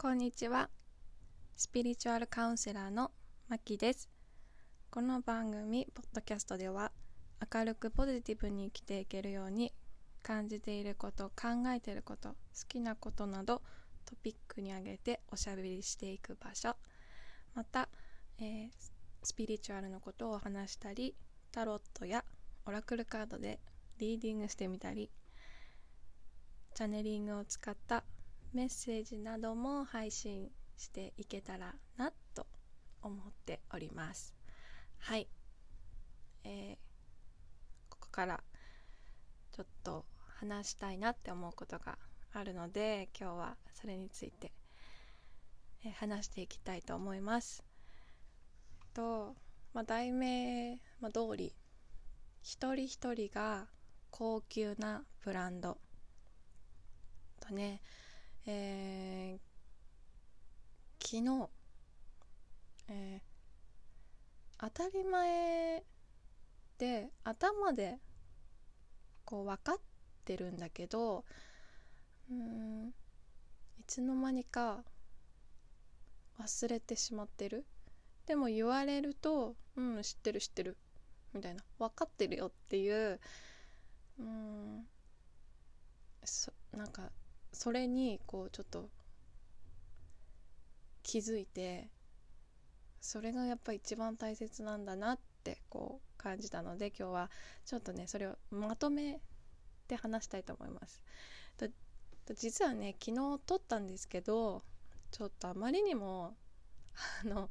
こんにちは。スピリチュアルカウンセラーのマキです。この番組、ポッドキャストでは、明るくポジティブに生きていけるように、感じていること、考えていること、好きなことなど、トピックにあげておしゃべりしていく場所。また、えー、スピリチュアルのことを話したり、タロットやオラクルカードでリーディングしてみたり、チャネリングを使ったメッセージなども配信していけたらなと思っております。はい、えー、ここからちょっと話したいなって思うことがあるので今日はそれについて、えー、話していきたいと思います。と、まあ、題名、まあ、通り一人一人が高級なブランドとねえー、昨日、えー、当たり前で頭でこう分かってるんだけどうんいつの間にか忘れてしまってる。でも言われると「うん知ってる知ってる」みたいな「分かってるよ」っていううんそなんかそれにこうちょっと気づいてそれがやっぱ一番大切なんだなってこう感じたので今日はちょっとねそれをまとめて話したいと思います。実はね昨日撮ったんですけどちょっとあまりにもあの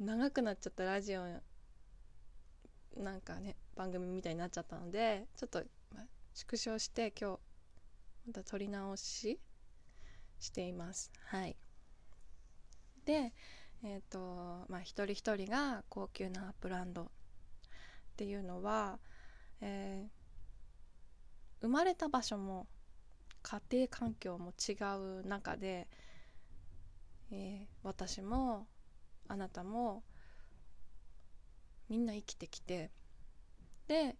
長くなっちゃったラジオなんかね番組みたいになっちゃったのでちょっと、縮小して今日また撮り直ししています。はい。で、えっ、ー、と、まあ、一人一人が高級なブランドっていうのは、えー、生まれた場所も家庭環境も違う中で、えー、私もあなたもみんな生きてきてで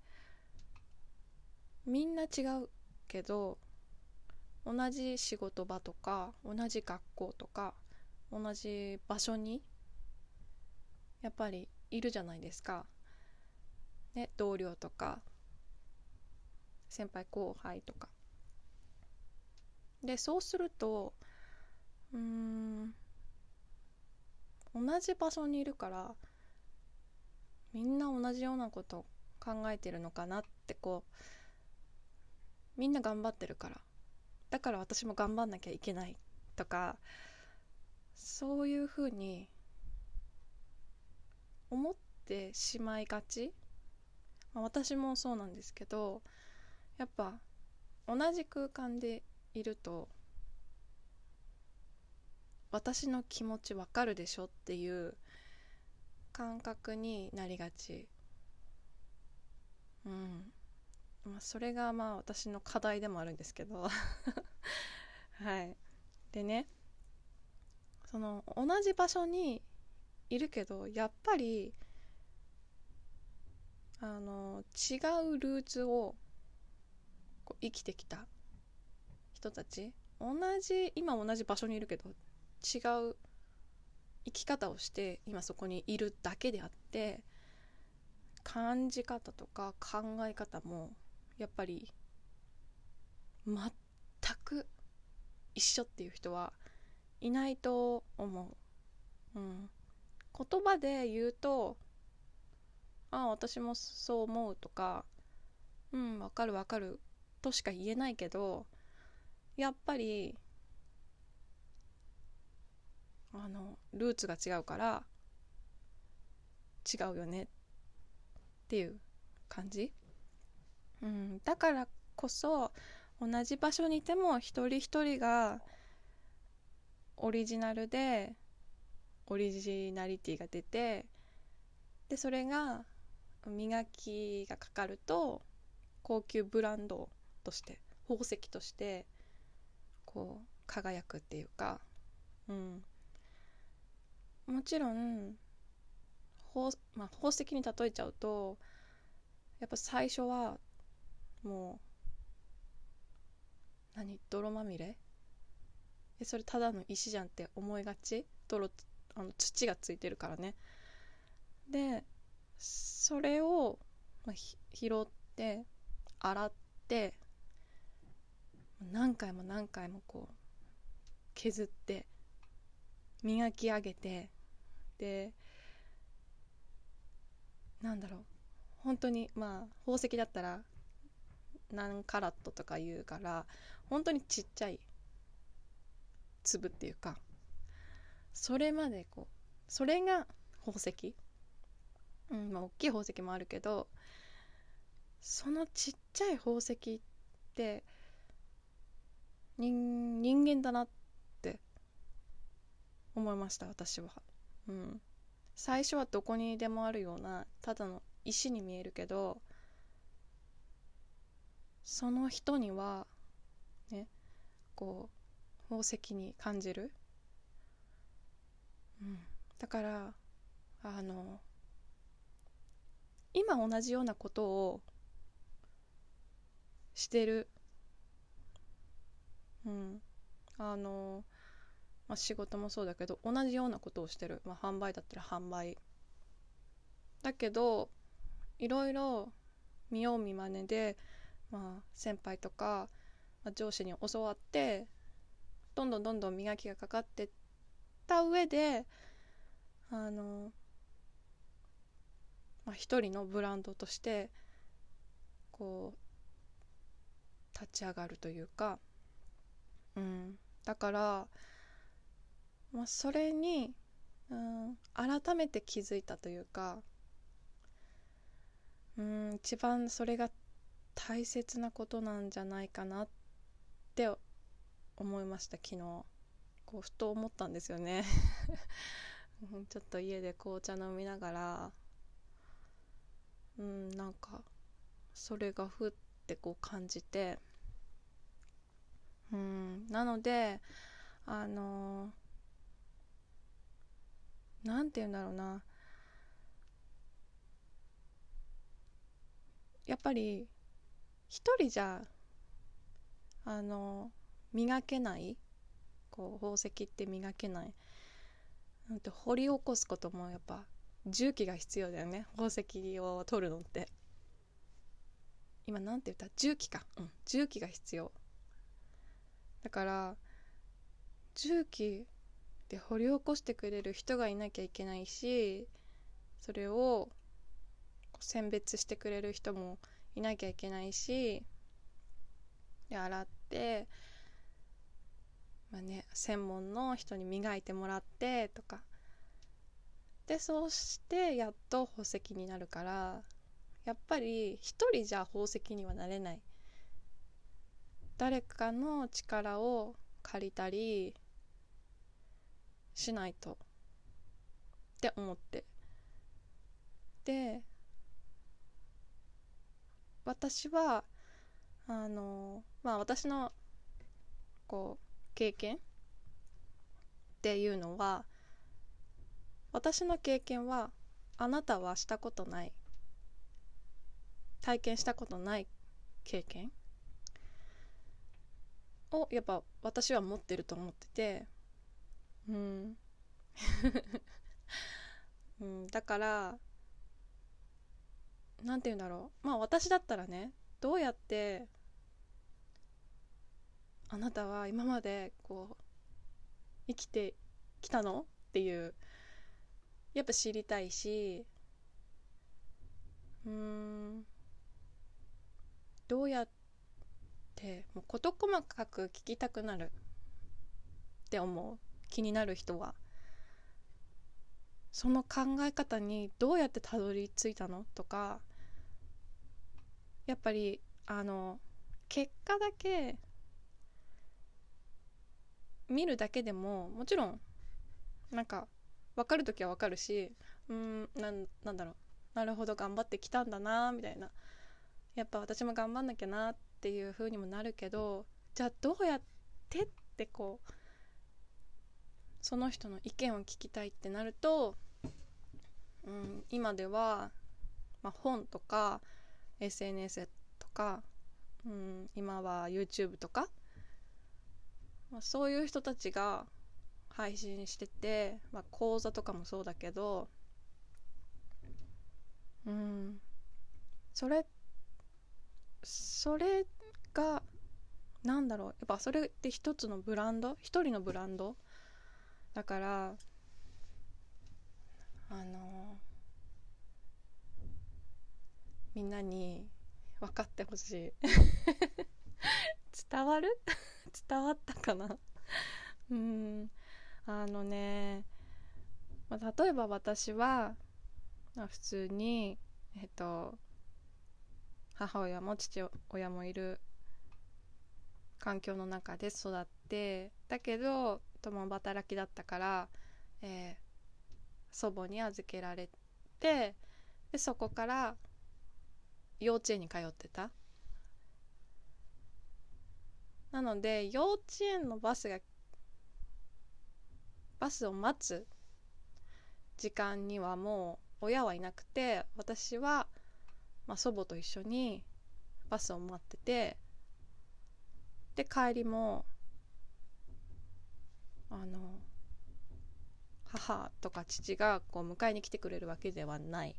みんな違うけど同じ仕事場とか同じ学校とか同じ場所にやっぱりいるじゃないですか。ね、同僚とか先輩後輩とか。でそうするとうん同じ場所にいるからみんな同じようなこと考えてるのかなってこうみんな頑張ってるからだから私も頑張んなきゃいけないとかそういうふうに思ってしまいがち、まあ、私もそうなんですけどやっぱ同じ空間でいると私の気持ちわかるでしょっていう感覚になりがち。うん。まあ、それがまあ私の課題でもあるんですけど。はい。でねその同じ場所にいるけどやっぱりあの違うルーツをこう生きてきた人たち。同じ今同じ場所にいるけど違う生き方をして今そこにいるだけであって感じ方とか考え方もやっぱり全く一緒っていう人はいないと思う。うん、言葉で言うと「ああ私もそう思う」とか「うんわかるわかる」としか言えないけどやっぱりあのルーツが違うから違うよねっていう感じうん、だからこそ同じ場所にいても一人一人がオリジナルでオリジナリティが出てでそれが磨きがかかると高級ブランドとして宝石としてこう輝くっていうか、うん、もちろん宝,、まあ、宝石に例えちゃうとやっぱ最初はもう何？泥まみれ？えそれただの石じゃんって思いがち？泥あの土がついてるからね。でそれを、まあ、拾って洗って何回も何回もこう削って磨き上げてでなんだろう。本当にまあ宝石だったら何カラットとか言うから本当にちっちゃい粒っていうかそれまでこうそれが宝石うんまあ大きい宝石もあるけどそのちっちゃい宝石って人人間だなって思いました私は。うん、最初はどこにでもあるようなただの石に見えるけどその人にはねこう宝石に感じる、うん、だからあの今同じようなことをしてる。うん。あの、まあ、仕事もそうだけど同じようなことをしてる、まあ、販売だったら販売。だけどいろいろ見よう見まねで、まあ、先輩とか、まあ、上司に教わってどんどんどんどん磨きがかかってった上であのまあ、一人のブランドとしてこう立ち上がるというか、うん、だから、まあ、それに、うん、改めて気づいたというか、うん、一番それが大切なことなんじゃないかなって思いました昨日。こうふと思ったんですよね。ちょっと家で紅茶飲みながらうんなんかそれがふってこう感じてうんなのであのなんて言うんだろうな。やっぱり一人じゃあの磨けない？こう宝石って磨けない？なんて掘り起こすこともやっぱ重機が必要だよね。宝石を取るのって。今なんて言った？重機か。うん。重機が必要。だから重機で掘り起こしてくれる人がいなきゃいけないしそれを選別してくれる人もいなきゃいけないしで洗ってまあね専門の人に磨いてもらってとか。でそうしてやっと宝石になるからやっぱり一人じゃ宝石にはなれない。誰かの力を借りたりしないと。って思って。で私はあのまあ私のこう経験っていうのは私の経験はあなたはしたことない体験したことない経験をやっぱ私は持ってると思っててうん、うん、だから何て言うんだろう。まあ私だったらねどうやってあなたは今までこう生きてきたの？っていうやっぱ知りたいしうんどうやってもう事細かく聞きたくなるって思う。気になる人は。その考え方にどうやってたどり着いたの？とかやっぱりあの結果だけ見るだけでももちろんなんか分かる時は分かるしうんなんなんだろうなるほど頑張ってきたんだなみたいな。やっぱ私も頑張んなきゃなっていう風にもなるけどじゃあどうやってってこうその人の意見を聞きたいってなると、うん、今では、まあ、本とか SNS とか、うん、今は YouTube とかまあ、そういう人たちが配信してて、まあ、講座とかもそうだけどうんそれそれがなんだろうやっぱそれって一つのブランド一人のブランドだからあのみんなに分かってほしい。伝わる？伝わったかな？うん。あのね、まあ、例えば私は、まあ、普通にえっと母親も父親もいる環境の中で育ってだけど共働きだったから、えー、祖母に預けられてでそこから幼稚園に通ってた？なので幼稚園のバスがバスを待つ時間にはもう親はいなくて私は、まあ、祖母と一緒にバスを待っててで帰りもあの母とか父がこう迎えに来てくれるわけではない。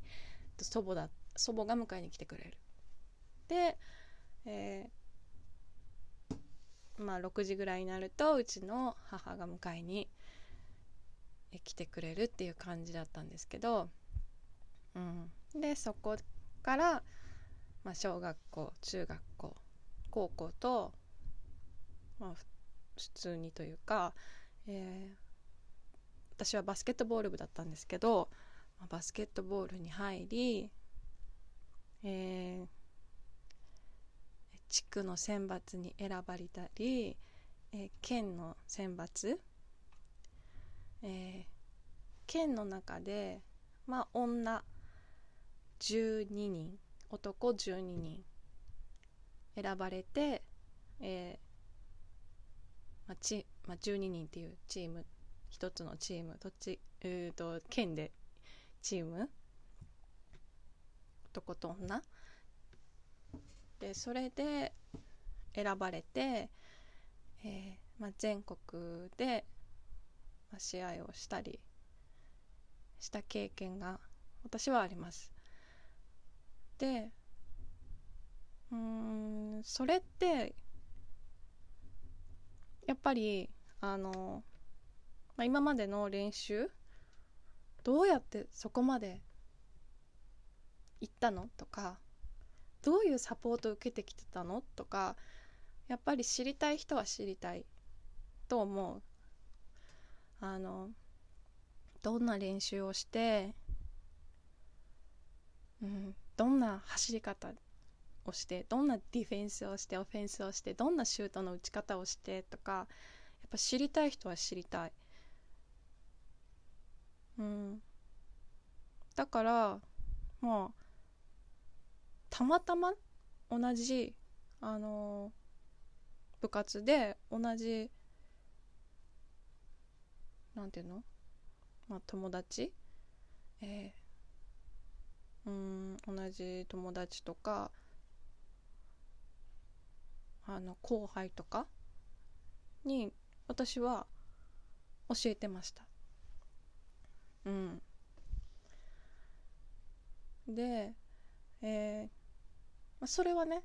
祖母だっ祖母が迎えに来てくれる。で、えー、まあ6時ぐらいになるとうちの母が迎えに来てくれるっていう感じだったんですけど、うん、でそこから、まあ、小学校中学校高校と、まあ、普通にというか、えー、私はバスケットボール部だったんですけど、まあ、バスケットボールに入り、えー、地区の選抜に選ばれたり、えー、県の選抜えー、県の中でまあ女12人男12人選ばれて、えーまあちまあ、12人っていうチーム一つのチームどっち、えーと、県でチーム男と女でそれで選ばれて、えーまあ、全国で試合をしたりした経験が私はあります。でうんそれってやっぱりあの、まあ、今までの練習どうやってそこまで行ったの？とかどういうサポートを受けてきてたの？とかやっぱり知りたい人は知りたいと思う。あのどんな練習をして、うん、どんな走り方をしてどんなディフェンスをしてオフェンスをしてどんなシュートの打ち方をしてとかやっぱ知りたい人は知りたい。うん、だからまあたまたま同じあの部活で同じなんていうの？まあ友達？えー、うん同じ友達とかあの後輩とかに私は教えてました。うん。でえー、まあ、それはね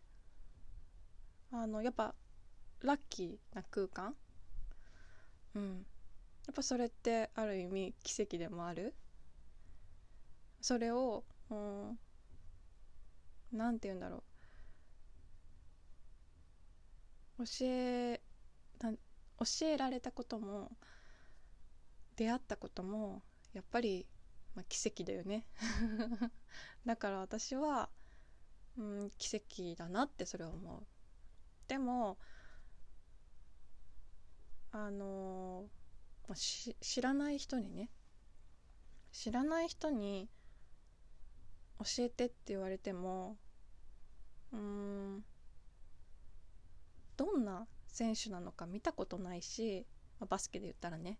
あのやっぱラッキーな空間。うん。やっぱそれってある意味奇跡でもある。それをうなんて言うんだろう。教えな教えられたことも出会ったこともやっぱり、まあ、奇跡だよね。だから私は、うん、奇跡だなってそれは思う。でもあのーまあ、知らない人にね知らない人に教えてって言われてもうんどんな選手なのか見たことないし、まあ、バスケで言ったらね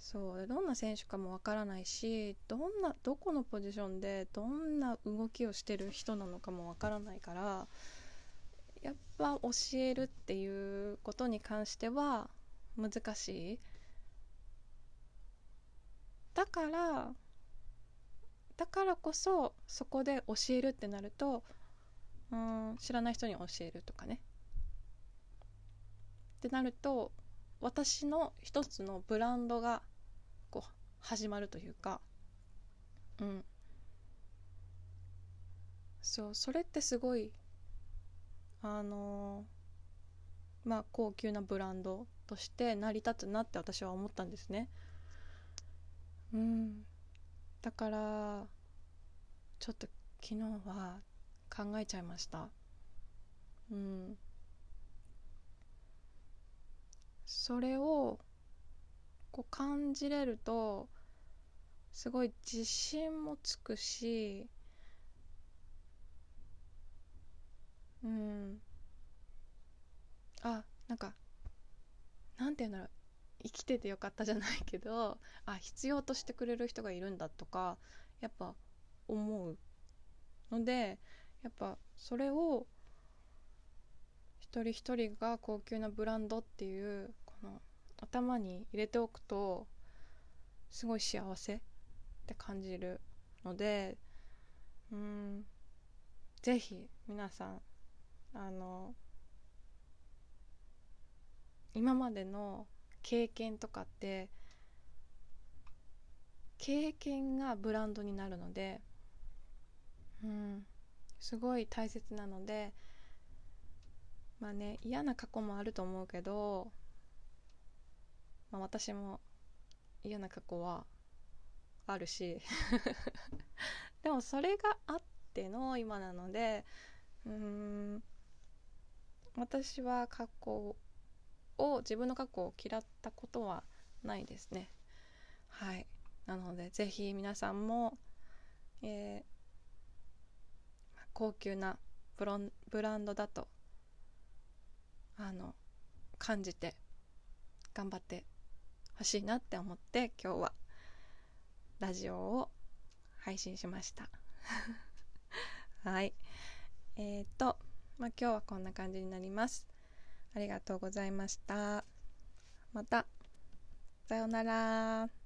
そうどんな選手かもわからないしどんなどこのポジションでどんな動きをしてる人なのかもわからないからやっぱ教えるっていうことに関しては難しい。だからだからこそそこで教えるってなるとうん知らない人に教えるとかね。ってなると私の一つのブランドが始まるというか。うん。そうそれってすごいあのー、まあ高級なブランドとして成り立つなって私は思ったんですね。うん。だからちょっと昨日は考えちゃいました。うん。それをこう感じれるとすごい自信もつくしうん。あなんかなんて言うんだろう。生きててよかったじゃないけどあ必要としてくれる人がいるんだとかやっぱ思うのでやっぱそれを一人一人が高級なブランドっていう頭に入れておくとすごい幸せって感じるのでうんぜひ皆さんあの今までの経験とかって経験がブランドになるのでうんすごい大切なのでまあね嫌な過去もあると思うけど、まあ、私も嫌な過去はあるし。でもそれがあっての今なのでうん私は過去を自分の過去を嫌ったことはないですね。はい。なのでぜひ皆さんも、えー、高級なブロンブランドだとあの感じて頑張ってほしいなって思って今日はラジオを配信しました。はい。えっ、ー、とまあ今日はこんな感じになります。ありがとうございました。また。さようなら。